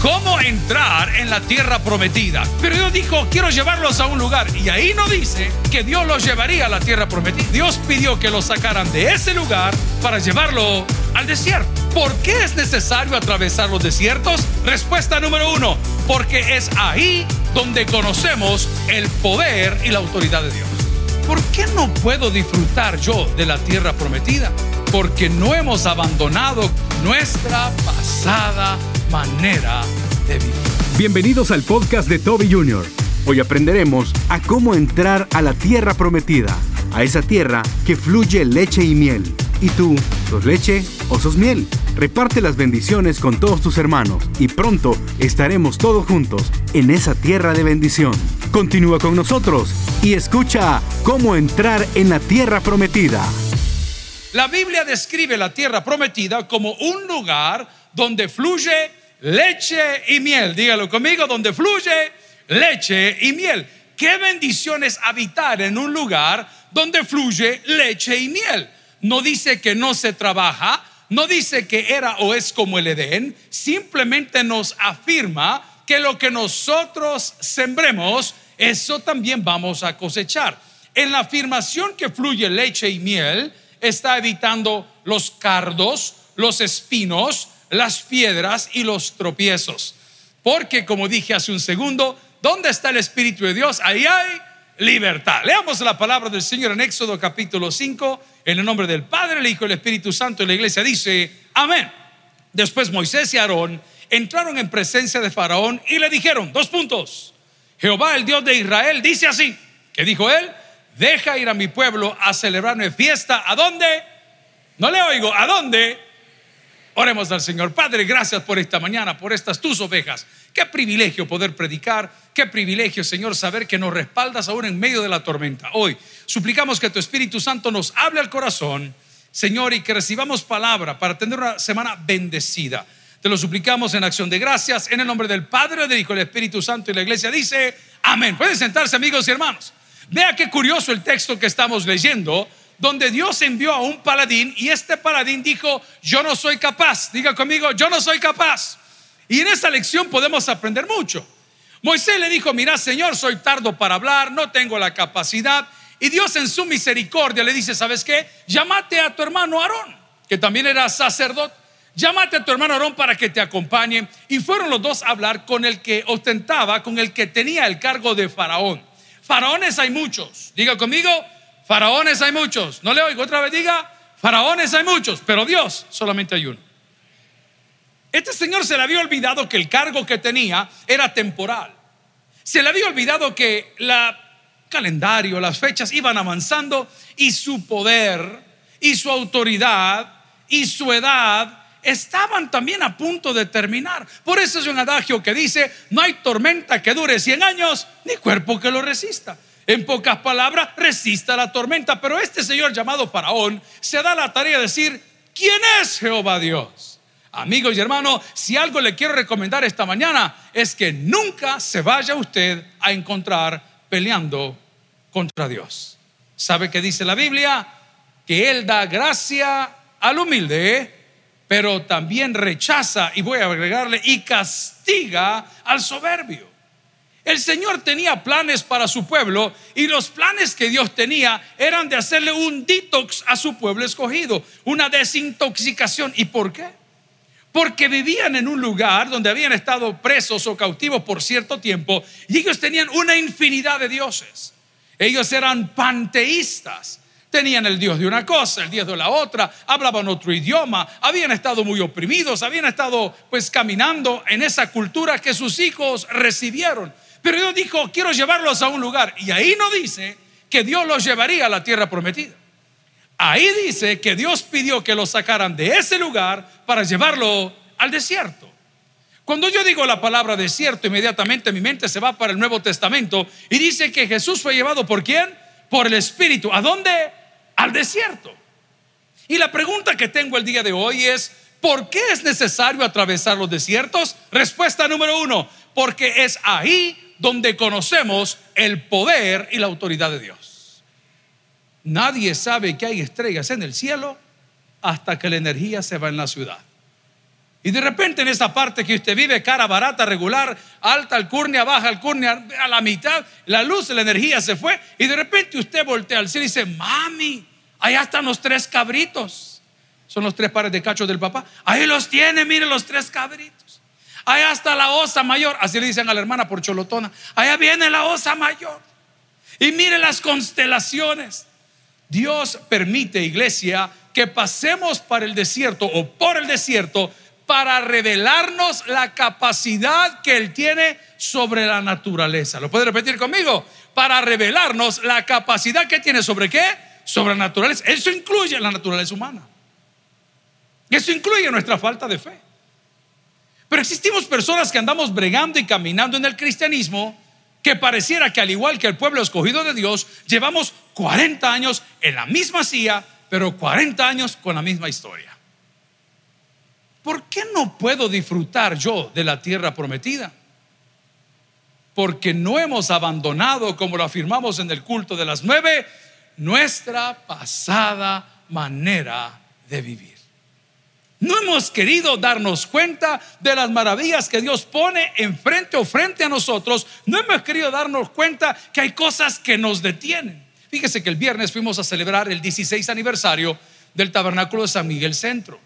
cómo entrar en la tierra prometida. Pero Dios dijo, quiero llevarlos a un lugar. Y ahí no dice que Dios los llevaría a la tierra prometida. Dios pidió que los sacaran de ese lugar para llevarlo al desierto. ¿Por qué es necesario atravesar los desiertos? Respuesta número uno, porque es ahí donde conocemos el poder y la autoridad de Dios. ¿Por qué no puedo disfrutar yo de la tierra prometida? Porque no hemos abandonado nuestra pasada manera de vivir. Bienvenidos al podcast de Toby Jr. Hoy aprenderemos a cómo entrar a la tierra prometida, a esa tierra que fluye leche y miel. ¿Y tú, sos leche o sos miel? Reparte las bendiciones con todos tus hermanos y pronto estaremos todos juntos en esa tierra de bendición. Continúa con nosotros y escucha cómo entrar en la tierra prometida. La Biblia describe la tierra prometida como un lugar donde fluye leche y miel. Dígalo conmigo, donde fluye leche y miel. Qué bendición es habitar en un lugar donde fluye leche y miel. No dice que no se trabaja, no dice que era o es como el Edén, simplemente nos afirma que lo que nosotros sembremos, eso también vamos a cosechar. En la afirmación que fluye leche y miel, está evitando los cardos, los espinos, las piedras y los tropiezos. Porque, como dije hace un segundo, ¿dónde está el Espíritu de Dios? Ahí hay libertad. Leamos la palabra del Señor en Éxodo capítulo 5, en el nombre del Padre, el Hijo y el Espíritu Santo. Y la iglesia dice, amén. Después Moisés y Aarón entraron en presencia de Faraón y le dijeron, dos puntos, Jehová el Dios de Israel dice así, que dijo él, deja ir a mi pueblo a celebrarme fiesta. ¿A dónde? No le oigo, ¿a dónde? Oremos al Señor. Padre, gracias por esta mañana, por estas tus ovejas. Qué privilegio poder predicar, qué privilegio, Señor, saber que nos respaldas aún en medio de la tormenta. Hoy suplicamos que tu Espíritu Santo nos hable al corazón, Señor, y que recibamos palabra para tener una semana bendecida. Te lo suplicamos en acción de gracias, en el nombre del Padre, del Hijo del Espíritu Santo. Y la iglesia dice, amén. Pueden sentarse, amigos y hermanos. Vea qué curioso el texto que estamos leyendo donde Dios envió a un paladín y este paladín dijo, yo no soy capaz. Diga conmigo, yo no soy capaz. Y en esta lección podemos aprender mucho. Moisés le dijo, mira Señor, soy tardo para hablar, no tengo la capacidad. Y Dios en su misericordia le dice, ¿sabes qué? Llámate a tu hermano Aarón, que también era sacerdote. Llámate a tu hermano Aarón para que te acompañe. Y fueron los dos a hablar con el que ostentaba, con el que tenía el cargo de faraón. Faraones hay muchos. Diga conmigo, Faraones hay muchos. No le oigo otra vez, diga, faraones hay muchos, pero Dios solamente hay uno. Este señor se le había olvidado que el cargo que tenía era temporal. Se le había olvidado que la calendario, las fechas iban avanzando y su poder y su autoridad y su edad estaban también a punto de terminar. Por eso es un adagio que dice, no hay tormenta que dure 100 años, ni cuerpo que lo resista. En pocas palabras, resista la tormenta. Pero este señor llamado Faraón se da la tarea de decir, ¿quién es Jehová Dios? Amigos y hermanos, si algo le quiero recomendar esta mañana es que nunca se vaya usted a encontrar peleando contra Dios. ¿Sabe qué dice la Biblia? Que Él da gracia al humilde, pero también rechaza, y voy a agregarle, y castiga al soberbio. El Señor tenía planes para su pueblo y los planes que Dios tenía eran de hacerle un detox a su pueblo escogido, una desintoxicación. ¿Y por qué? Porque vivían en un lugar donde habían estado presos o cautivos por cierto tiempo y ellos tenían una infinidad de dioses. Ellos eran panteístas. Tenían el Dios de una cosa, el Dios de la otra, hablaban otro idioma, habían estado muy oprimidos, habían estado pues caminando en esa cultura que sus hijos recibieron. Pero Dios dijo, quiero llevarlos a un lugar. Y ahí no dice que Dios los llevaría a la tierra prometida. Ahí dice que Dios pidió que los sacaran de ese lugar para llevarlo al desierto. Cuando yo digo la palabra desierto, inmediatamente mi mente se va para el Nuevo Testamento y dice que Jesús fue llevado por quién? Por el Espíritu. ¿A dónde? Al desierto. Y la pregunta que tengo el día de hoy es, ¿por qué es necesario atravesar los desiertos? Respuesta número uno, porque es ahí donde conocemos el poder y la autoridad de Dios. Nadie sabe que hay estrellas en el cielo hasta que la energía se va en la ciudad. Y de repente en esa parte que usted vive, cara barata, regular, alta alcurnia, baja alcurnia, a la mitad, la luz, la energía se fue. Y de repente usted voltea al cielo y dice, mami, allá están los tres cabritos. Son los tres pares de cachos del papá. Ahí los tiene, mire los tres cabritos. Allá está la osa mayor. Así le dicen a la hermana por cholotona. Allá viene la osa mayor. Y mire las constelaciones. Dios permite, iglesia, que pasemos para el desierto o por el desierto para revelarnos la capacidad que Él tiene sobre la naturaleza. ¿Lo puede repetir conmigo? Para revelarnos la capacidad que tiene sobre qué? Sobre la naturaleza. Eso incluye la naturaleza humana. Eso incluye nuestra falta de fe. Pero existimos personas que andamos bregando y caminando en el cristianismo que pareciera que al igual que el pueblo escogido de Dios, llevamos 40 años en la misma silla, pero 40 años con la misma historia. ¿Por qué no puedo disfrutar yo de la tierra prometida? Porque no hemos abandonado, como lo afirmamos en el culto de las nueve, nuestra pasada manera de vivir. No hemos querido darnos cuenta de las maravillas que Dios pone enfrente o frente a nosotros. No hemos querido darnos cuenta que hay cosas que nos detienen. Fíjese que el viernes fuimos a celebrar el 16 aniversario del Tabernáculo de San Miguel Centro.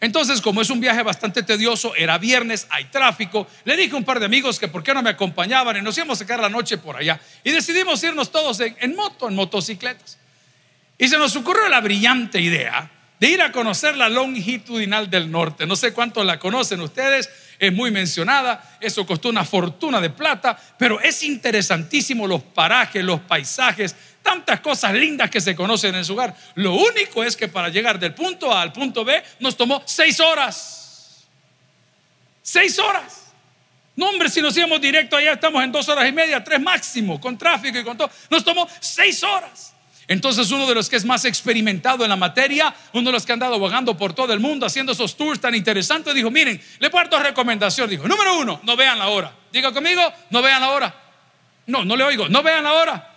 Entonces, como es un viaje bastante tedioso, era viernes, hay tráfico, le dije a un par de amigos que por qué no me acompañaban y nos íbamos a sacar la noche por allá. Y decidimos irnos todos en, en moto, en motocicletas. Y se nos ocurrió la brillante idea de ir a conocer la longitudinal del norte. No sé cuántos la conocen ustedes, es muy mencionada, eso costó una fortuna de plata, pero es interesantísimo los parajes, los paisajes, tantas cosas lindas que se conocen en su hogar. Lo único es que para llegar del punto A al punto B nos tomó seis horas. Seis horas. No, hombre, si nos íbamos directo allá, estamos en dos horas y media, tres máximo, con tráfico y con todo. Nos tomó seis horas. Entonces uno de los que es más experimentado en la materia, uno de los que ha andado vagando por todo el mundo haciendo esos tours tan interesantes, dijo, miren, le dos recomendaciones. Dijo, número uno, no vean la hora. Diga conmigo, no vean la hora. No, no le oigo, no vean la hora.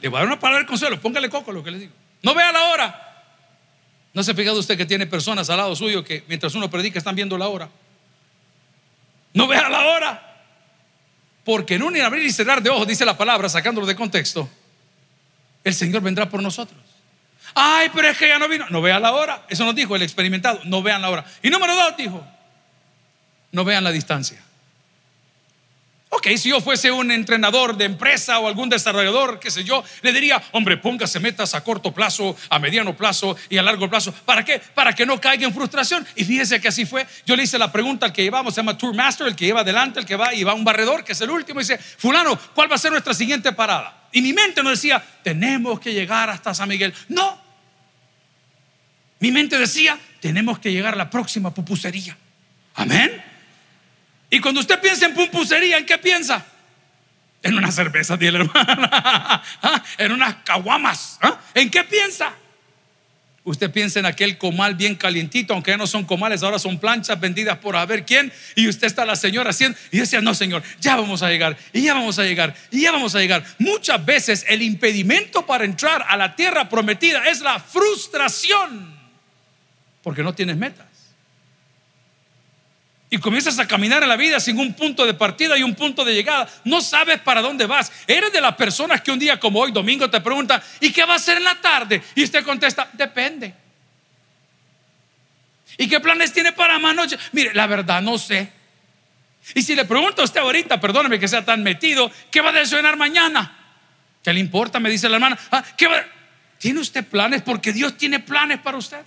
Le voy a dar una palabra de consuelo, póngale coco lo que le digo. No vean la hora. ¿No se ha fijado usted que tiene personas al lado suyo que mientras uno predica están viendo la hora? No vean la hora. Porque en un abrir y cerrar de ojos, dice la palabra, sacándolo de contexto, el Señor vendrá por nosotros. Ay, pero es que ya no vino. No vean la hora. Eso nos dijo el experimentado. No vean la hora. Y número dos, dijo, no vean la distancia. Ok, si yo fuese un entrenador de empresa o algún desarrollador, qué sé yo, le diría, hombre, póngase metas a corto plazo, a mediano plazo y a largo plazo. ¿Para qué? Para que no caiga en frustración. Y fíjese que así fue. Yo le hice la pregunta al que llevamos, se llama Tour Master, el que lleva adelante, el que va y va un barredor, que es el último, y dice, fulano, ¿cuál va a ser nuestra siguiente parada? Y mi mente no decía, tenemos que llegar hasta San Miguel. No. Mi mente decía, tenemos que llegar a la próxima pupusería. Amén. Y cuando usted piensa en pupusería, ¿en qué piensa? En una cerveza, la hermana. ¿Ah? En unas caguamas. ¿Ah? ¿En qué piensa? Usted piensa en aquel comal bien calientito, aunque ya no son comales, ahora son planchas vendidas por a ver quién. Y usted está la señora haciendo, y decía, no, señor, ya vamos a llegar, y ya vamos a llegar, y ya vamos a llegar. Muchas veces el impedimento para entrar a la tierra prometida es la frustración, porque no tienes meta y comienzas a caminar en la vida sin un punto de partida y un punto de llegada. No sabes para dónde vas. Eres de las personas que un día como hoy, domingo, te preguntan, ¿y qué va a hacer en la tarde? Y usted contesta, depende. ¿Y qué planes tiene para más noche? Mire, la verdad no sé. Y si le pregunto a usted ahorita, perdóneme que sea tan metido, ¿qué va a desayunar mañana? ¿Qué le importa? Me dice la hermana. Ah, ¿qué ¿Tiene usted planes? Porque Dios tiene planes para usted.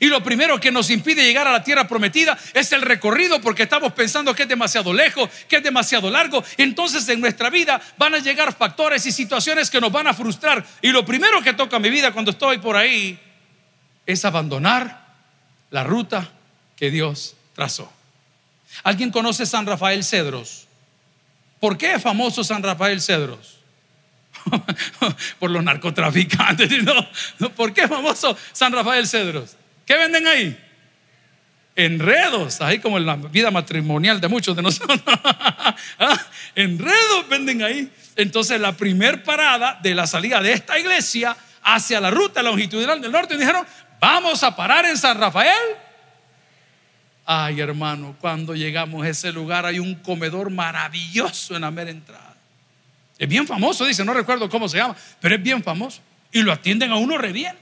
Y lo primero que nos impide llegar a la tierra prometida es el recorrido porque estamos pensando que es demasiado lejos, que es demasiado largo. Entonces en nuestra vida van a llegar factores y situaciones que nos van a frustrar. Y lo primero que toca mi vida cuando estoy por ahí es abandonar la ruta que Dios trazó. ¿Alguien conoce San Rafael Cedros? ¿Por qué es famoso San Rafael Cedros? Por los narcotraficantes. ¿Por qué es famoso San Rafael Cedros? ¿Qué venden ahí? Enredos, ahí como en la vida matrimonial de muchos de nosotros. Ah, enredos venden ahí. Entonces la primer parada de la salida de esta iglesia hacia la ruta longitudinal del norte dijeron, vamos a parar en San Rafael Ay, hermano, cuando llegamos a ese lugar hay un comedor maravilloso en la mera entrada. Es bien famoso, dice, no recuerdo cómo se llama, pero es bien famoso. Y lo atienden a uno re bien.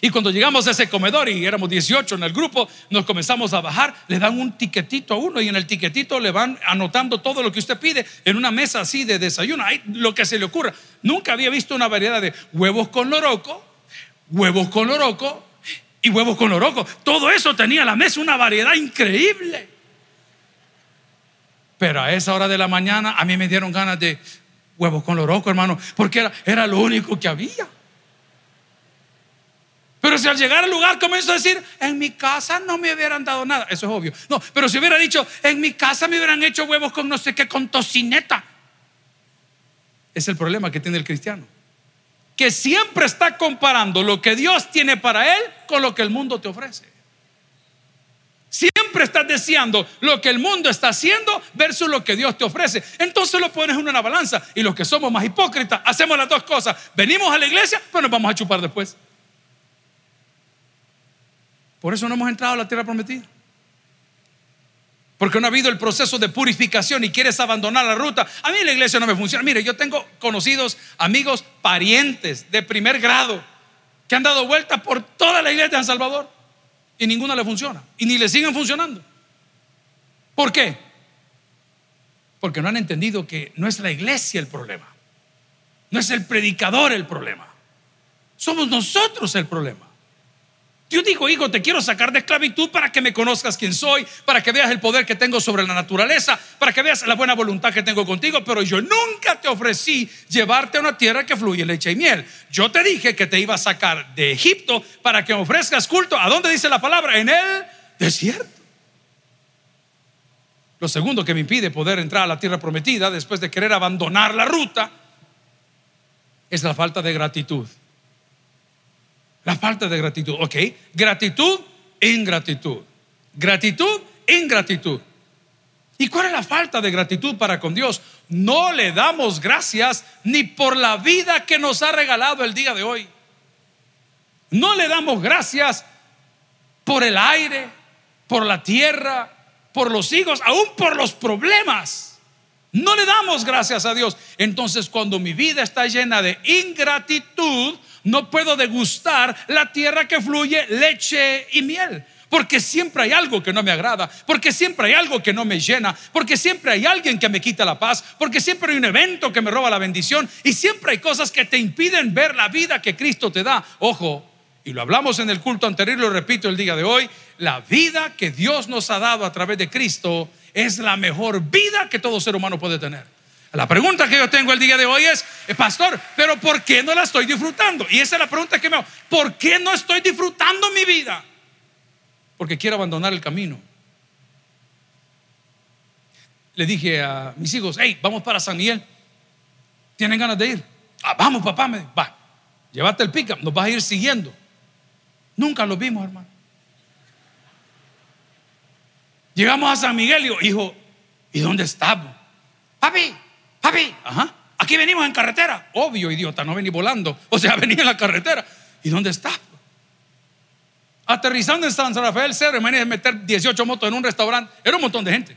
Y cuando llegamos a ese comedor y éramos 18 en el grupo, nos comenzamos a bajar, le dan un tiquetito a uno y en el tiquetito le van anotando todo lo que usted pide en una mesa así de desayuno, Hay lo que se le ocurra. Nunca había visto una variedad de huevos con loroco, huevos con loroco y huevos con loroco. Todo eso tenía la mesa una variedad increíble. Pero a esa hora de la mañana a mí me dieron ganas de huevos con loroco, hermano, porque era, era lo único que había. Pero si al llegar al lugar comenzó a decir, en mi casa no me hubieran dado nada, eso es obvio. No, pero si hubiera dicho, en mi casa me hubieran hecho huevos con no sé qué, con tocineta. Es el problema que tiene el cristiano. Que siempre está comparando lo que Dios tiene para él con lo que el mundo te ofrece. Siempre estás deseando lo que el mundo está haciendo versus lo que Dios te ofrece. Entonces lo pones en una balanza. Y los que somos más hipócritas hacemos las dos cosas. Venimos a la iglesia, pero nos vamos a chupar después. Por eso no hemos entrado a la tierra prometida. Porque no ha habido el proceso de purificación y quieres abandonar la ruta. A mí la iglesia no me funciona. Mire, yo tengo conocidos, amigos, parientes de primer grado que han dado vuelta por toda la iglesia de San Salvador y ninguna le funciona. Y ni le siguen funcionando. ¿Por qué? Porque no han entendido que no es la iglesia el problema. No es el predicador el problema. Somos nosotros el problema. Yo digo, hijo, te quiero sacar de esclavitud para que me conozcas quién soy, para que veas el poder que tengo sobre la naturaleza, para que veas la buena voluntad que tengo contigo, pero yo nunca te ofrecí llevarte a una tierra que fluye leche y miel. Yo te dije que te iba a sacar de Egipto para que ofrezcas culto. ¿A dónde dice la palabra? En el desierto. Lo segundo que me impide poder entrar a la tierra prometida después de querer abandonar la ruta es la falta de gratitud. La falta de gratitud, ¿ok? Gratitud, ingratitud. Gratitud, ingratitud. ¿Y cuál es la falta de gratitud para con Dios? No le damos gracias ni por la vida que nos ha regalado el día de hoy. No le damos gracias por el aire, por la tierra, por los hijos, aún por los problemas. No le damos gracias a Dios. Entonces cuando mi vida está llena de ingratitud, no puedo degustar la tierra que fluye leche y miel. Porque siempre hay algo que no me agrada, porque siempre hay algo que no me llena, porque siempre hay alguien que me quita la paz, porque siempre hay un evento que me roba la bendición y siempre hay cosas que te impiden ver la vida que Cristo te da. Ojo, y lo hablamos en el culto anterior, lo repito el día de hoy, la vida que Dios nos ha dado a través de Cristo es la mejor vida que todo ser humano puede tener. La pregunta que yo tengo el día de hoy es, eh, pastor, pero ¿por qué no la estoy disfrutando? Y esa es la pregunta que me hago. ¿Por qué no estoy disfrutando mi vida? Porque quiero abandonar el camino. Le dije a mis hijos, hey, vamos para San Miguel. ¿Tienen ganas de ir? Ah, vamos, papá. Me va, llévate el pica, nos vas a ir siguiendo. Nunca lo vimos, hermano. Llegamos a San Miguel y digo, hijo, ¿y dónde estamos? Papi, Papi, ajá, aquí venimos en carretera. Obvio, idiota, no vení volando. O sea, venía en la carretera. ¿Y dónde está? Aterrizando en San Rafael Cerro, me a meter 18 motos en un restaurante. Era un montón de gente.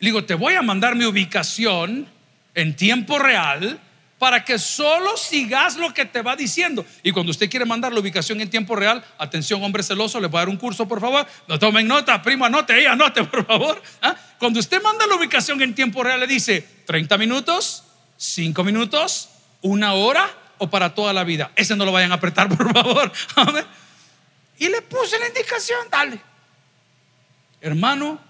Le digo, te voy a mandar mi ubicación en tiempo real para que solo sigas lo que te va diciendo. Y cuando usted quiere mandar la ubicación en tiempo real, atención, hombre celoso, le voy a dar un curso, por favor. No tomen nota, primo, anote, ella anote, por favor. ¿Ah? Cuando usted manda la ubicación en tiempo real, le dice 30 minutos, 5 minutos, una hora o para toda la vida. Ese no lo vayan a apretar, por favor. Y le puse la indicación, dale. Hermano,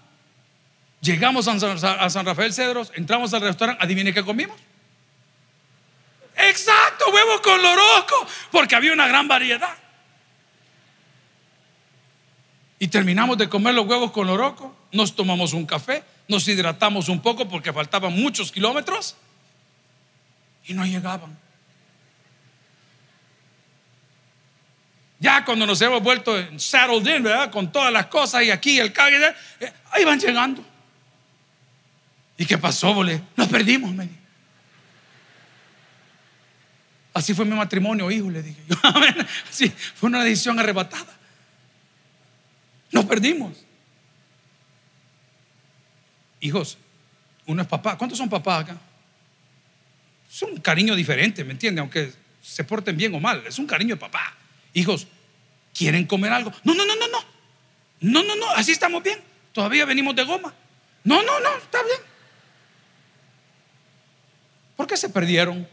llegamos a San Rafael Cedros, entramos al restaurante, adivine qué comimos. Exacto, huevos con loroco, porque había una gran variedad. Y terminamos de comer los huevos con loroco, nos tomamos un café, nos hidratamos un poco porque faltaban muchos kilómetros y no llegaban. Ya cuando nos hemos vuelto saddled in, ¿verdad? Con todas las cosas y aquí el cague, eh, ahí van llegando. ¿Y qué pasó, bole? Nos perdimos, me Así fue mi matrimonio, hijo, le dije. Así fue una decisión arrebatada. Nos perdimos. Hijos, uno es papá. ¿Cuántos son papás acá? Es un cariño diferente, ¿me entiende? Aunque se porten bien o mal, es un cariño de papá. Hijos, ¿quieren comer algo? No, no, no, no, no. No, no, no, así estamos bien. Todavía venimos de goma. No, no, no, está bien. ¿Por qué se perdieron?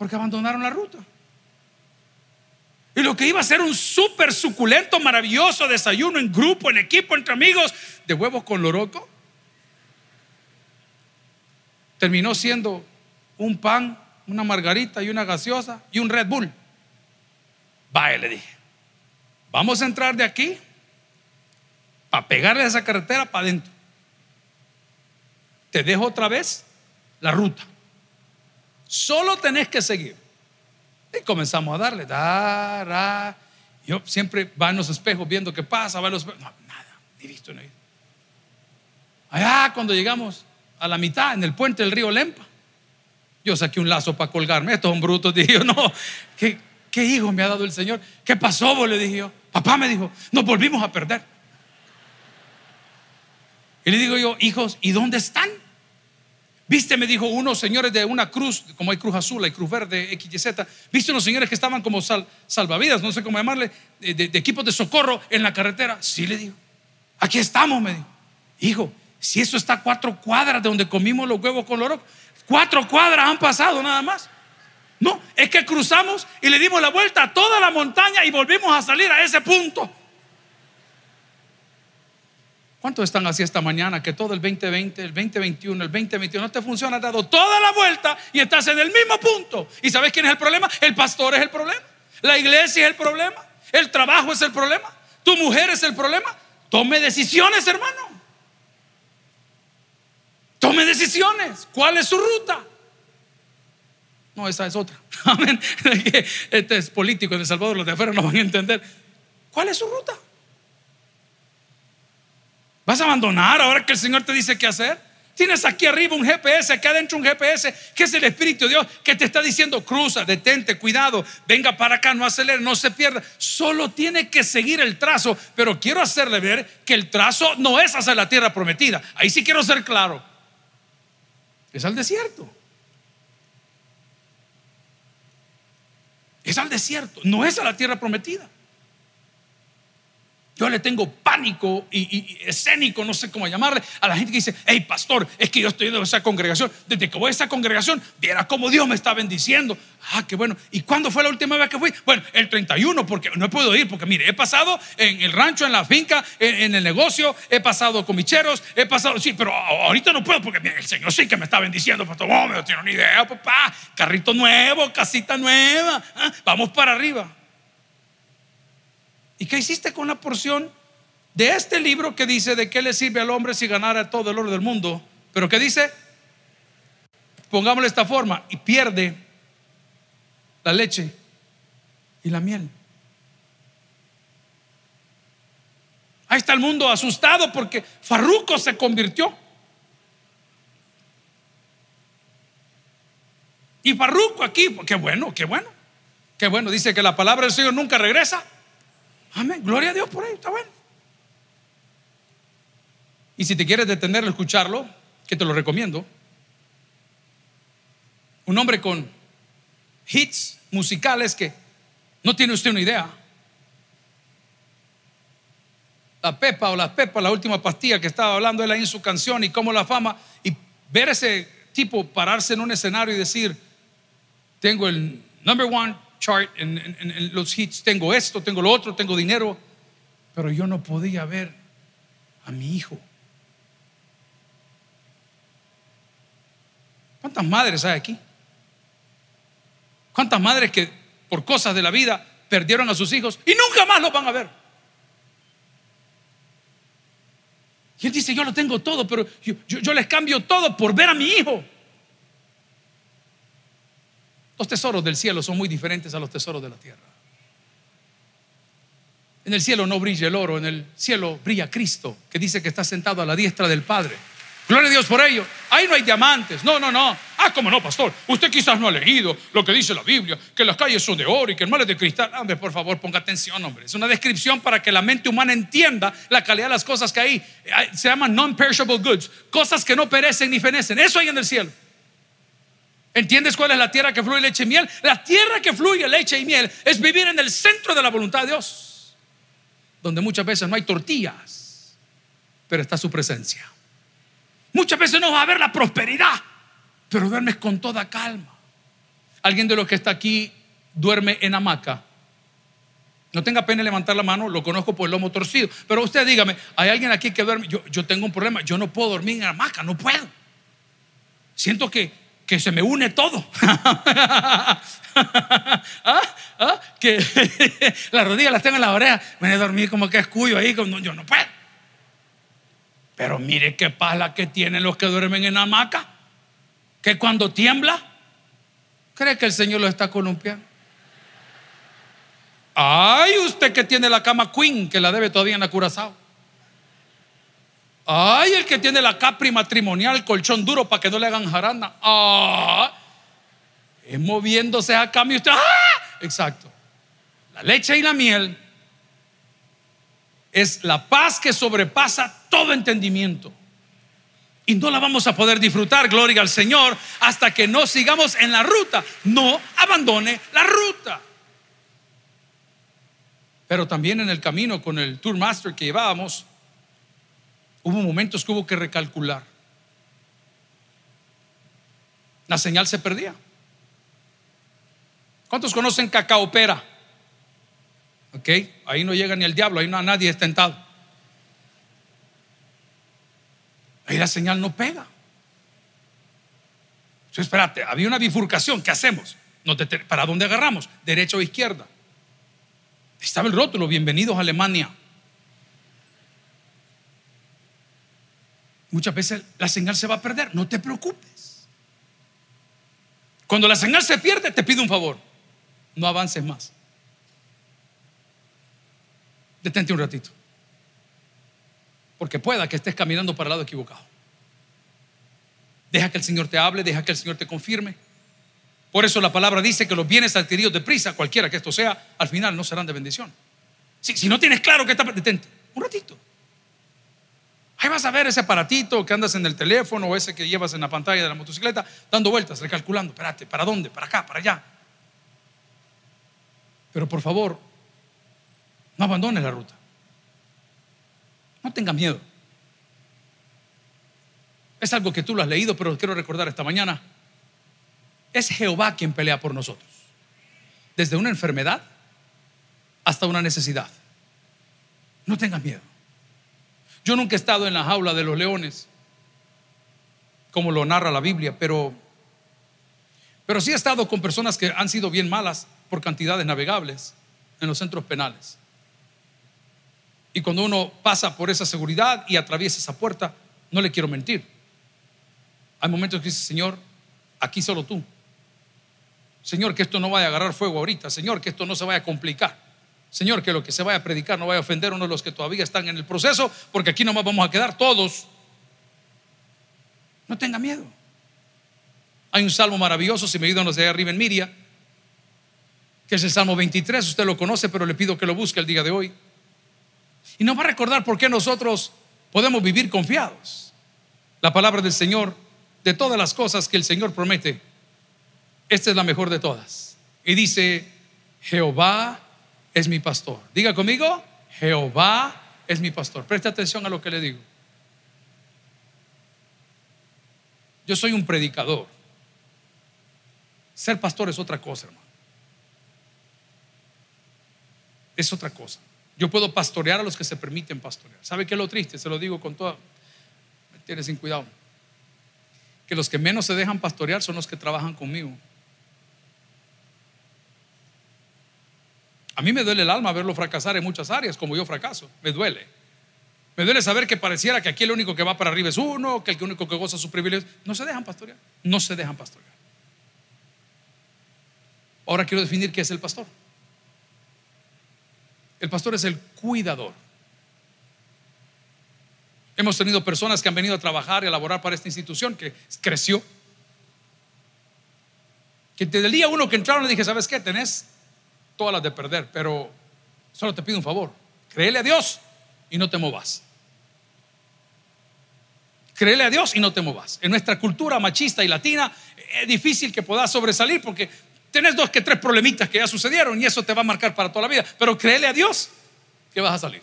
Porque abandonaron la ruta. Y lo que iba a ser un súper suculento, maravilloso desayuno en grupo, en equipo, entre amigos, de huevos con loroco, terminó siendo un pan, una margarita y una gaseosa y un Red Bull. Vaya, le dije, vamos a entrar de aquí para pegarle a esa carretera para adentro. Te dejo otra vez la ruta. Solo tenés que seguir. Y comenzamos a darle, dar, Yo siempre va en los espejos viendo qué pasa, va en los espejos. No, nada, ni visto, ni visto. Allá cuando llegamos a la mitad, en el puente del río Lempa, yo saqué un lazo para colgarme. Estos son brutos. Dije yo, no, ¿qué, ¿qué hijo me ha dado el Señor? ¿Qué pasó? Vos le dije yo. Papá me dijo, nos volvimos a perder. Y le digo yo, hijos, ¿y dónde están? Viste, me dijo unos señores de una cruz, como hay cruz azul, hay cruz verde, XYZ. Viste unos señores que estaban como salvavidas, no sé cómo llamarle, de, equipos de socorro en la carretera. Sí, le digo. Aquí estamos, me dijo. Hijo, si eso está a cuatro cuadras de donde comimos los huevos con loro, cuatro cuadras han pasado nada más. No, es que cruzamos y le dimos la vuelta a toda la montaña y volvimos a salir a ese punto. ¿Cuántos están así esta mañana que todo el 2020, el 2021, el 2021 no te funciona? Has dado toda la vuelta y estás en el mismo punto. ¿Y sabes quién es el problema? El pastor es el problema. La iglesia es el problema. El trabajo es el problema. Tu mujer es el problema. Tome decisiones, hermano. Tome decisiones. ¿Cuál es su ruta? No, esa es otra. Amén. Este es político en El Salvador, los de afuera no van a entender. ¿Cuál es su ruta? ¿Vas a abandonar ahora que el Señor te dice qué hacer? Tienes aquí arriba un GPS, aquí adentro un GPS, que es el Espíritu de Dios, que te está diciendo, cruza, detente, cuidado, venga para acá, no acelere, no se pierda. Solo tiene que seguir el trazo, pero quiero hacerle ver que el trazo no es hacia la tierra prometida. Ahí sí quiero ser claro. Es al desierto. Es al desierto, no es a la tierra prometida. Yo le tengo pánico y, escénico, no sé cómo llamarle, a la gente que dice, hey pastor, es que yo estoy en esa congregación. Desde que voy a esa congregación, viera cómo Dios me está bendiciendo. Ah, qué bueno. ¿Y cuándo fue la última vez que fui? Bueno, el 31, porque no he podido ir, porque mire, he pasado en el rancho, en la finca, en, el negocio, he pasado con micheros, he pasado, sí, pero ahorita no puedo, porque el Señor sí que me está bendiciendo, pastor. Oh, no tengo ni idea, papá. Carrito nuevo, casita nueva. Ah, vamos para arriba. ¿Y qué hiciste con la porción de este libro que dice de qué le sirve al hombre si ganara todo el oro del mundo? Pero que dice, pongámosle esta forma, y pierde la leche y la miel. Ahí está el mundo asustado porque Farruco se convirtió. Y Farruco aquí, qué bueno, qué bueno, qué bueno. Dice que la palabra del Señor nunca regresa. Amén. Gloria a Dios por ahí. Está bueno. Y si te quieres detener a escucharlo, que te lo recomiendo. Un hombre con hits musicales que no tiene usted una idea. La Pepa o la Pepa, la última pastilla que estaba hablando él ahí en su canción y cómo la fama. Y ver ese tipo pararse en un escenario y decir, tengo el number one chart, en, los hits, tengo esto, tengo lo otro, tengo dinero, pero yo no podía ver a mi hijo. ¿Cuántas madres hay aquí? ¿Cuántas madres que por cosas de la vida perdieron a sus hijos y nunca más los van a ver? Y él dice, yo lo tengo todo, pero yo les cambio todo por ver a mi hijo. Los tesoros del cielo son muy diferentes a los tesoros de la tierra. En el cielo no brilla el oro, en el cielo brilla Cristo, que dice que está sentado a la diestra del Padre. Gloria a Dios por ello. Ahí no hay diamantes, no, no, no. Ah, cómo no, pastor. Usted quizás no ha leído lo que dice la Biblia, que las calles son de oro y que el mar es de cristal. Hombre, por favor, ponga atención, hombre. Es una descripción para que la mente humana entienda la calidad de las cosas que hay. Se llaman non-perishable goods, cosas que no perecen ni fenecen. Eso hay en el cielo. ¿Entiendes cuál es la tierra que fluye leche y miel? La tierra que fluye leche y miel es vivir en el centro de la voluntad de Dios, donde muchas veces no hay tortillas, pero está su presencia. Muchas veces no va a haber la prosperidad, pero duermes con toda calma. Alguien de los que está aquí duerme en hamaca. No tenga pena levantar la mano, lo conozco por el lomo torcido. Pero usted dígame, ¿hay alguien aquí que duerme? Yo, yo tengo un problema, yo no puedo dormir en hamaca, no puedo. Siento que, que se me une todo. ¿Ah? ¿Ah? Que las rodillas las tengo en la oreja, me a dormir como que escuyo ahí, yo no puedo. Pero mire qué paz la que tienen los que duermen en hamaca, que cuando tiembla, cree que el Señor lo está columpiando. Ay, usted que tiene la cama queen, que la debe todavía en la curazao. Ay, el que tiene la capri matrimonial, colchón duro para que no le hagan jarana. Ah, es moviéndose a cambio. ¡Ah! Exacto. La leche y la miel es la paz que sobrepasa todo entendimiento. Y no la vamos a poder disfrutar, gloria al Señor, hasta que no sigamos en la ruta. No abandone la ruta. Pero también en el camino con el Tourmaster que llevábamos, Hubo momentos que hubo que recalcular. La señal se perdía. ¿Cuántos conocen cacao pera? Ok, ahí no llega ni el diablo, ahí no a nadie es tentado. Ahí la señal no pega. Entonces, espérate, había una bifurcación, ¿qué hacemos? ¿Para dónde agarramos? ¿Derecha o izquierda? Estaba el rótulo, bienvenidos a Alemania. Muchas veces la señal se va a perder. No te preocupes. Cuando la señal se pierde, te pido un favor. No avances más. Detente un ratito. Porque pueda que estés caminando para el lado equivocado. Deja que el Señor te hable, deja que el Señor te confirme. Por eso la palabra dice que los bienes adquiridos de prisa, cualquiera que esto sea, al final no serán de bendición. Si, si no tienes claro que está, detente un ratito. Ahí vas a ver ese aparatito que andas en el teléfono o ese que llevas en la pantalla de la motocicleta, dando vueltas, recalculando, espérate, ¿para dónde? ¿Para acá? ¿Para allá? Pero por favor, no abandones la ruta. No tengas miedo. Es algo que tú lo has leído, pero quiero recordar esta mañana. Es Jehová quien pelea por nosotros. Desde una enfermedad hasta una necesidad. No tengas miedo. Yo nunca he estado en la jaula de los leones, como lo narra la Biblia, pero, pero sí he estado con personas que han sido bien malas por cantidades navegables en los centros penales. Y cuando uno pasa por esa seguridad y atraviesa esa puerta, no le quiero mentir. Hay momentos que dice, Señor, aquí solo tú. Señor, que esto no vaya a agarrar fuego ahorita. Señor, que esto no se vaya a complicar. Señor, que lo que se vaya a predicar no vaya a ofender a uno de los que todavía están en el proceso, porque aquí nomás vamos a quedar todos. No tenga miedo. Hay un salmo maravilloso, si me ayudan los de arriba en Miria, que es el Salmo 23, usted lo conoce, pero le pido que lo busque el día de hoy. Y nos va a recordar por qué nosotros podemos vivir confiados. La palabra del Señor, de todas las cosas que el Señor promete, esta es la mejor de todas. Y dice, Jehová es mi pastor. Diga conmigo, Jehová es mi pastor. Preste atención a lo que le digo. Yo soy un predicador. Ser pastor es otra cosa, hermano. Es otra cosa. Yo puedo pastorear a los que se permiten pastorear. ¿Sabe qué es lo triste? Se lo digo con toda... Me tiene sin cuidado. Que los que menos se dejan pastorear son los que trabajan conmigo. A mí me duele el alma verlo fracasar en muchas áreas, como yo fracaso. Me duele. Me duele saber que pareciera que aquí el único que va para arriba es uno, que el único que goza sus privilegios. No se dejan pastorear. No se dejan pastorear. Ahora quiero definir qué es el pastor. El pastor es el cuidador. Hemos tenido personas que han venido a trabajar y a laborar para esta institución que creció. Que desde el día uno que entraron le dije, ¿sabes qué? Tenés todas las de perder, pero solo te pido un favor. Créele a Dios y no te movas. Créele a Dios y no te movas. En nuestra cultura machista y latina es difícil que puedas sobresalir porque tenés dos que tres problemitas que ya sucedieron y eso te va a marcar para toda la vida. Pero créele a Dios que vas a salir.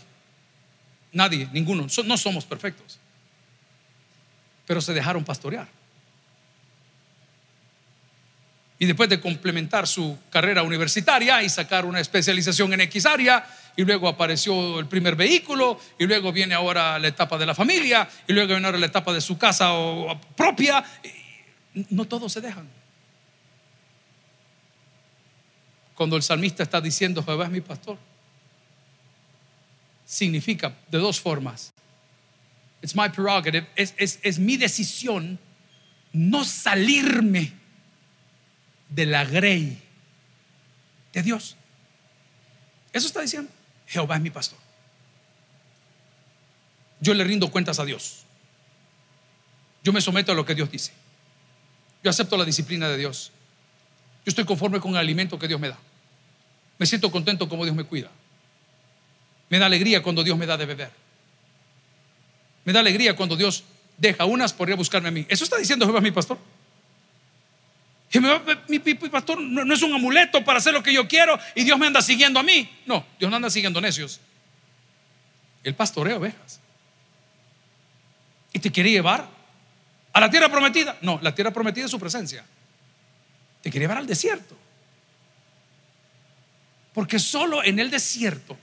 Nadie, ninguno, no somos perfectos. Pero se dejaron pastorear. Y después de complementar su carrera universitaria y sacar una especialización en X área, y luego apareció el primer vehículo, y luego viene ahora la etapa de la familia, y luego viene ahora la etapa de su casa propia, no todos se dejan. Cuando el salmista está diciendo, Jehová es mi pastor, significa de dos formas. It's my prerogative, es, es mi decisión no salirme de la grey de Dios. Eso está diciendo. Jehová es mi pastor. Yo le rindo cuentas a Dios. Yo me someto a lo que Dios dice. Yo acepto la disciplina de Dios. Yo estoy conforme con el alimento que Dios me da. Me siento contento como Dios me cuida. Me da alegría cuando Dios me da de beber. Me da alegría cuando Dios deja unas por ir a buscarme a mí. Eso está diciendo Jehová mi pastor. Mi, pastor no, es un amuleto para hacer lo que yo quiero y Dios me anda siguiendo a mí. No, Dios no anda siguiendo necios. El pastorea ovejas. ¿Y te quiere llevar a la tierra prometida? No, la tierra prometida es su presencia. Te quiere llevar al desierto. Porque solo en el desierto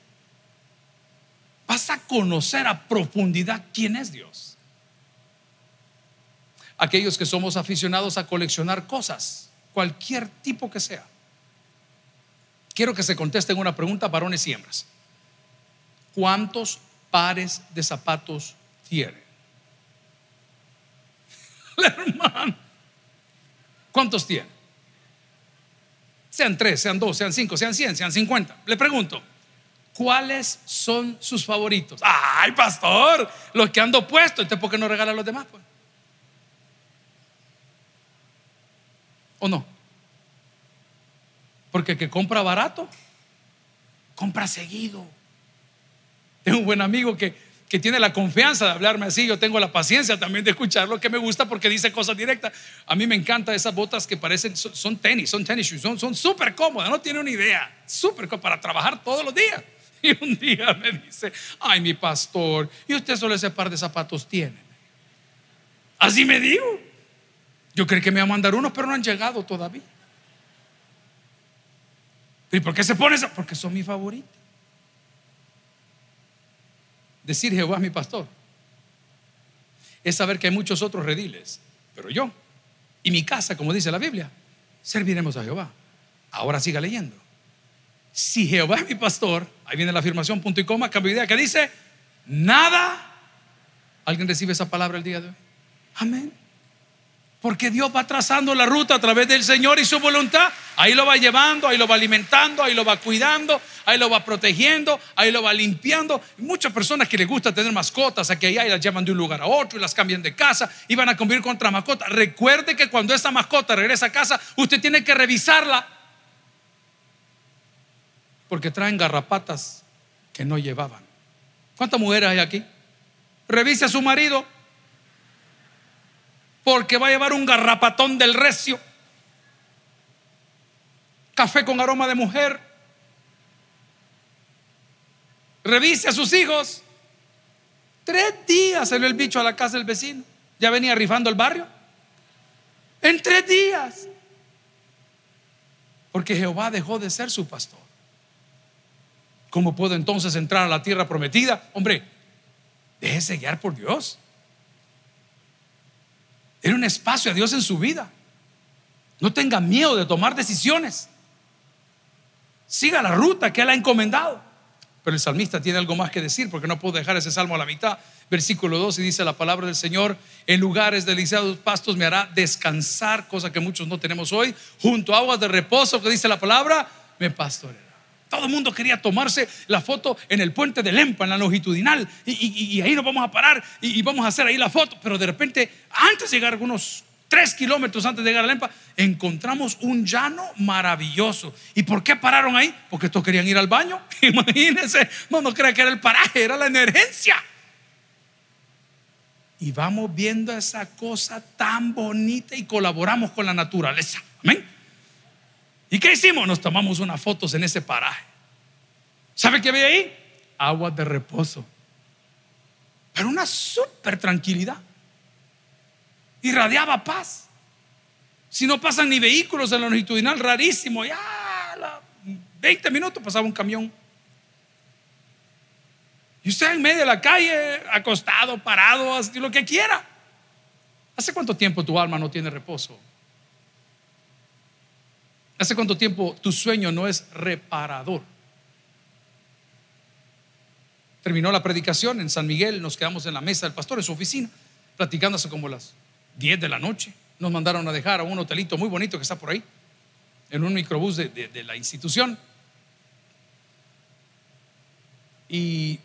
vas a conocer a profundidad quién es Dios aquellos que somos aficionados a coleccionar cosas, cualquier tipo que sea. Quiero que se contesten una pregunta, varones y hembras. ¿Cuántos pares de zapatos tienen? Hermano, ¿cuántos tienen? Sean tres, sean dos, sean cinco, sean cien, sean cincuenta. Le pregunto, ¿cuáles son sus favoritos? Ay, pastor, los que ando puesto. Entonces, ¿por qué no regala a los demás? Pues? ¿O no? Porque el que compra barato, compra seguido. Tengo un buen amigo que, que tiene la confianza de hablarme así, yo tengo la paciencia también de escucharlo, que me gusta porque dice cosas directas. A mí me encantan esas botas que parecen, son, tenis, son tenis shoes, son súper cómodas, no tiene una idea, súper para trabajar todos los días. Y un día me dice, ay mi pastor, ¿y usted solo ese par de zapatos tiene? Así me digo. Yo creí que me iba a mandar unos, pero no han llegado todavía. ¿Y por qué se pone eso? Porque son mi favorito. Decir Jehová es mi pastor es saber que hay muchos otros rediles, pero yo y mi casa, como dice la Biblia, serviremos a Jehová. Ahora siga leyendo. Si Jehová es mi pastor, ahí viene la afirmación punto y coma, cambio de idea, que dice, nada. ¿Alguien recibe esa palabra el día de hoy? Amén. Porque Dios va trazando la ruta a través del Señor y su voluntad. Ahí lo va llevando, ahí lo va alimentando, ahí lo va cuidando, ahí lo va protegiendo, ahí lo va limpiando. Muchas personas que les gusta tener mascotas aquí allá y las llevan de un lugar a otro y las cambian de casa y van a convivir con otra mascota. Recuerde que cuando esa mascota regresa a casa, usted tiene que revisarla. Porque traen garrapatas que no llevaban. ¿Cuántas mujeres hay aquí? Revise a su marido porque va a llevar un garrapatón del recio. Café con aroma de mujer. Revise a sus hijos. Tres días salió el bicho a la casa del vecino. Ya venía rifando el barrio. En tres días. Porque Jehová dejó de ser su pastor. ¿Cómo puedo entonces entrar a la tierra prometida? Hombre, déjese guiar por Dios. Era un espacio a Dios en su vida. No tenga miedo de tomar decisiones. Siga la ruta que Él ha encomendado. Pero el salmista tiene algo más que decir porque no puedo dejar ese salmo a la mitad. Versículo 2 y dice la palabra del Señor, en lugares deliciados pastos me hará descansar, cosa que muchos no tenemos hoy, junto a aguas de reposo, que dice la palabra, me pastoreará. Todo el mundo quería tomarse la foto en el puente de Lempa, en la longitudinal, y, ahí nos vamos a parar y, vamos a hacer ahí la foto. Pero de repente, antes de llegar algunos tres kilómetros antes de llegar a Lempa, encontramos un llano maravilloso. ¿Y por qué pararon ahí? Porque estos querían ir al baño. Imagínense, no, no crea que era el paraje, era la emergencia. Y vamos viendo esa cosa tan bonita y colaboramos con la naturaleza. Amén. ¿Y qué hicimos? Nos tomamos unas fotos en ese paraje. ¿Sabe qué había ahí? Agua de reposo. Pero una súper tranquilidad. Irradiaba paz. Si no pasan ni vehículos en la longitudinal, rarísimo. Ya, 20 minutos pasaba un camión. Y usted en medio de la calle, acostado, parado, lo que quiera. ¿Hace cuánto tiempo tu alma no tiene reposo? ¿Hace cuánto tiempo tu sueño no es reparador? Terminó la predicación en San Miguel, nos quedamos en la mesa del pastor en su oficina, platicándose como las 10 de la noche. Nos mandaron a dejar a un hotelito muy bonito que está por ahí, en un microbús de, la institución. Y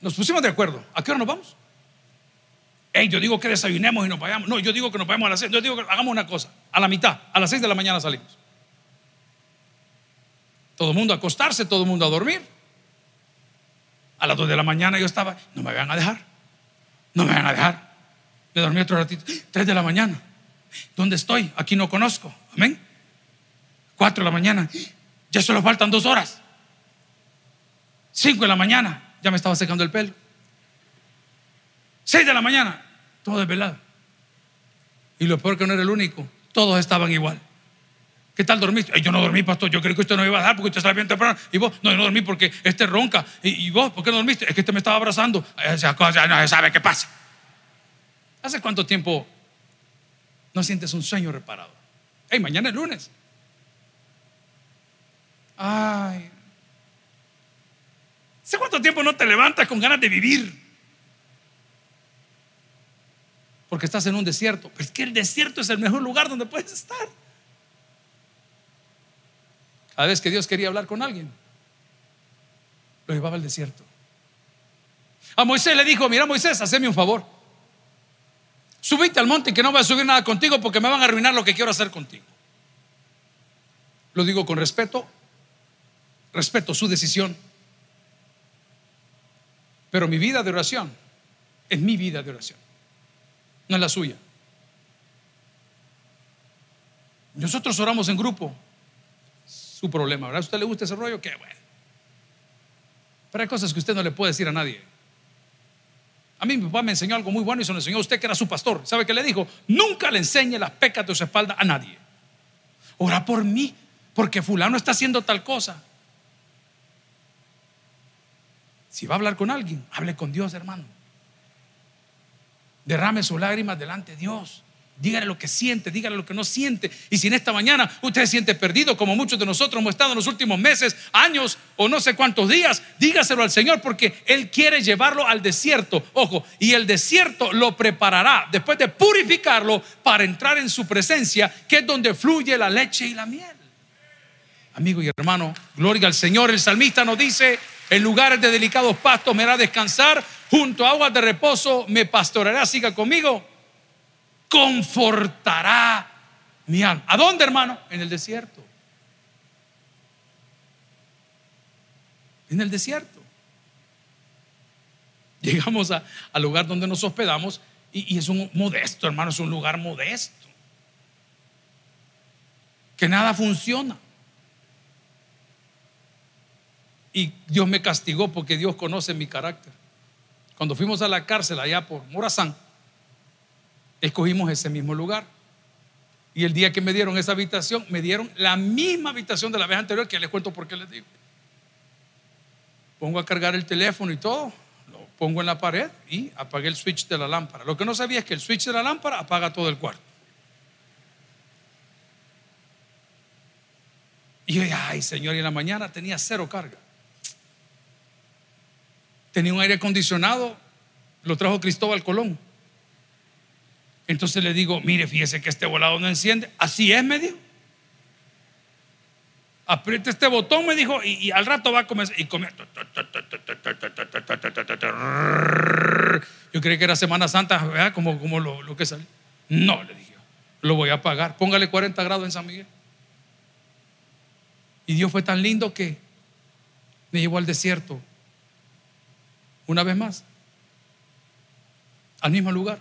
nos pusimos de acuerdo. ¿A qué hora nos vamos? Hey, yo digo que desayunemos y nos vayamos. No, yo digo que nos vayamos a las 6. Yo digo que hagamos una cosa. A la mitad, a las 6 de la mañana salimos. Todo el mundo a acostarse, todo el mundo a dormir. A las 2 de la mañana yo estaba, no me van a dejar, no me van a dejar. Me dormí otro ratito, 3 de la mañana, ¿dónde estoy? Aquí no conozco, amén. 4 de la mañana, ya solo faltan dos horas. 5 de la mañana, ya me estaba secando el pelo. 6 de la mañana, todo desvelado. Y lo peor que no era el único, todos estaban igual. ¿Qué tal dormiste? yo no dormí, pastor. Yo creí que usted no iba a dar porque usted estaba bien temprano. Y vos, no, yo no dormí porque este ronca. Y, vos, ¿por qué no dormiste? Es que este me estaba abrazando. No se sabe qué pasa. ¿Hace cuánto tiempo no sientes un sueño reparado? Mañana es lunes. Ay. ¿Hace cuánto tiempo no te levantas con ganas de vivir? Porque estás en un desierto. Pero es que el desierto es el mejor lugar donde puedes estar. Cada vez que Dios quería hablar con alguien, lo llevaba al desierto. A Moisés le dijo, mira Moisés, haceme un favor. Subite al monte que no voy a subir nada contigo porque me van a arruinar lo que quiero hacer contigo. Lo digo con respeto, respeto su decisión. Pero mi vida de oración es mi vida de oración, no es la suya. Nosotros oramos en grupo su problema. ¿Verdad? ¿A usted le gusta ese rollo? Qué bueno. Pero hay cosas que usted no le puede decir a nadie. A mí mi papá me enseñó algo muy bueno y se lo enseñó a usted que era su pastor. ¿Sabe qué le dijo? Nunca le enseñe las pecas de su espalda a nadie. Ora por mí, porque fulano está haciendo tal cosa. Si va a hablar con alguien, hable con Dios, hermano. Derrame sus lágrimas delante de Dios. Dígale lo que siente, dígale lo que no siente. Y si en esta mañana usted se siente perdido, como muchos de nosotros hemos estado en los últimos meses, años o no sé cuántos días, dígaselo al Señor porque Él quiere llevarlo al desierto. Ojo, y el desierto lo preparará después de purificarlo para entrar en su presencia, que es donde fluye la leche y la miel. Amigo y hermano, gloria al Señor. El salmista nos dice, en lugares de delicados pastos me hará descansar, junto a aguas de reposo me pastoreará, siga conmigo confortará mi alma. ¿A dónde, hermano? En el desierto. En el desierto. Llegamos al lugar donde nos hospedamos y, y es un modesto, hermano, es un lugar modesto. Que nada funciona. Y Dios me castigó porque Dios conoce mi carácter. Cuando fuimos a la cárcel allá por Morazán, escogimos ese mismo lugar. Y el día que me dieron esa habitación, me dieron la misma habitación de la vez anterior que les cuento por qué les digo. Pongo a cargar el teléfono y todo, lo pongo en la pared y apagué el switch de la lámpara. Lo que no sabía es que el switch de la lámpara apaga todo el cuarto. Y yo ay Señor, y en la mañana tenía cero carga. Tenía un aire acondicionado, lo trajo Cristóbal Colón. Entonces le digo, mire, fíjese que este volado no enciende. Así es, me dijo. Aprieta este botón, me dijo, y, al rato va a comenzar. Y come. Yo creí que era Semana Santa, ¿verdad? Como, como lo, que sale. No, le dije. lo voy a pagar. Póngale 40 grados en San Miguel. Y Dios fue tan lindo que me llevó al desierto. Una vez más. Al mismo lugar.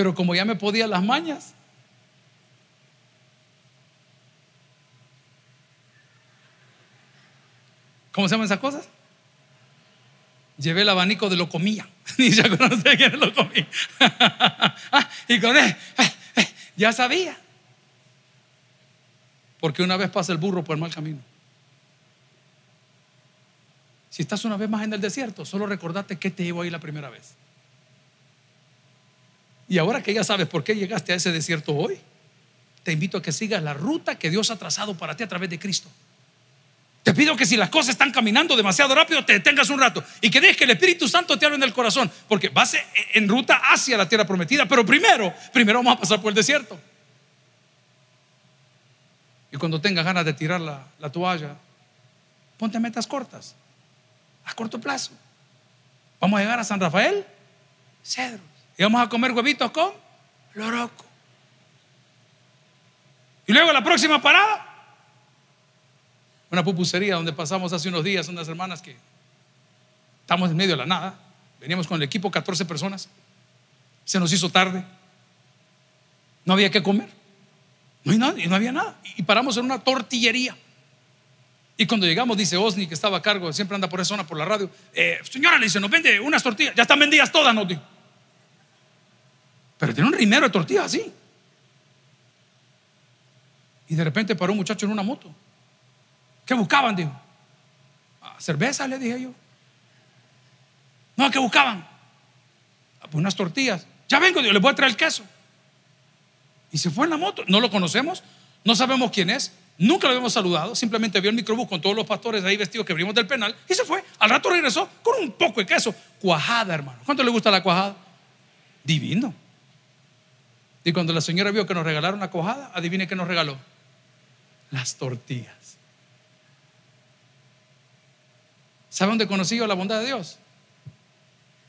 Pero como ya me podía las mañas, ¿cómo se llaman esas cosas? Llevé el abanico de lo comía. Ni ya conoce quién lo comía. Ah, y con él, eh, eh, ya sabía. Porque una vez pasa el burro por el mal camino. Si estás una vez más en el desierto, solo recordate que te llevó ahí la primera vez. Y ahora que ya sabes por qué llegaste a ese desierto hoy, te invito a que sigas la ruta que Dios ha trazado para ti a través de Cristo. Te pido que si las cosas están caminando demasiado rápido, te detengas un rato y que dejes que el Espíritu Santo te hable en el corazón, porque vas en ruta hacia la tierra prometida, pero primero, primero vamos a pasar por el desierto. Y cuando tengas ganas de tirar la, la toalla, ponte metas cortas, a corto plazo. Vamos a llegar a San Rafael, cedro. Y vamos a comer huevitos con loroco. Y luego la próxima parada, una pupusería donde pasamos hace unos días unas hermanas que estamos en medio de la nada. Veníamos con el equipo 14 personas. Se nos hizo tarde. No había que comer. No, hay nada, no había nada. Y paramos en una tortillería. Y cuando llegamos, dice Osni, que estaba a cargo, siempre anda por esa zona por la radio. Eh, señora, le dice, nos vende unas tortillas. Ya están vendidas todas, no, dijo. Pero tiene un rinero de tortillas así. Y de repente paró un muchacho en una moto. ¿Qué buscaban? Dijo. Ah, cerveza, le dije yo. No, ¿qué buscaban? Ah, pues unas tortillas. Ya vengo, digo, le voy a traer el queso. Y se fue en la moto. No lo conocemos, no sabemos quién es, nunca lo habíamos saludado. Simplemente vio el microbús con todos los pastores ahí vestidos que abrimos del penal y se fue. Al rato regresó con un poco de queso. Cuajada, hermano. ¿Cuánto le gusta la cuajada? Divino. Y cuando la señora vio que nos regalaron la cojada, adivine qué nos regaló. Las tortillas. ¿Sabe dónde conocí yo la bondad de Dios?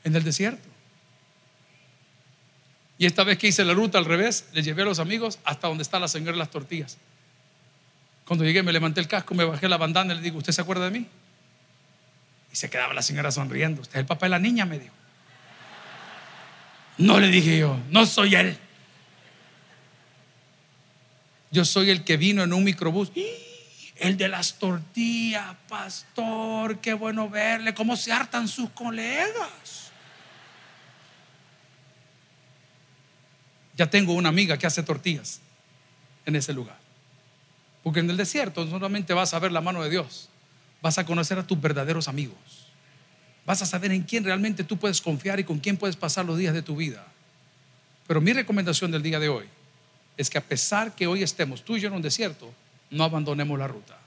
En el desierto. Y esta vez que hice la ruta al revés, le llevé a los amigos hasta donde está la señora de las tortillas. Cuando llegué, me levanté el casco, me bajé la bandana y le digo, ¿usted se acuerda de mí? Y se quedaba la señora sonriendo. Usted es el papá de la niña, me dijo. No le dije yo, no soy él. Yo soy el que vino en un microbús. El de las tortillas, pastor, qué bueno verle, cómo se hartan sus colegas. Ya tengo una amiga que hace tortillas en ese lugar. Porque en el desierto solamente vas a ver la mano de Dios, vas a conocer a tus verdaderos amigos. Vas a saber en quién realmente tú puedes confiar y con quién puedes pasar los días de tu vida. Pero mi recomendación del día de hoy es que a pesar que hoy estemos tú y yo en un desierto, no abandonemos la ruta.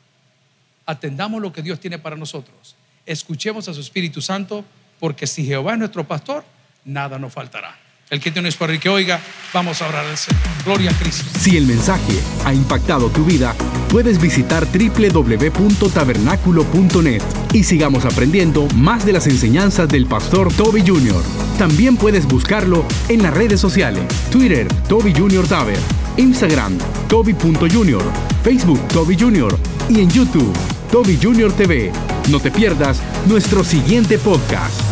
Atendamos lo que Dios tiene para nosotros. Escuchemos a su Espíritu Santo, porque si Jehová es nuestro pastor, nada nos faltará. El que tiene para el que oiga, vamos a orar al Señor. Gloria a Cristo. Si el mensaje ha impactado tu vida, puedes visitar www.tabernaculo.net y sigamos aprendiendo más de las enseñanzas del pastor Toby Jr. También puedes buscarlo en las redes sociales, Twitter, Toby Jr. Taber, Instagram, Toby.Jr., Facebook, Toby Jr. y en YouTube, Toby Jr. TV. No te pierdas nuestro siguiente podcast.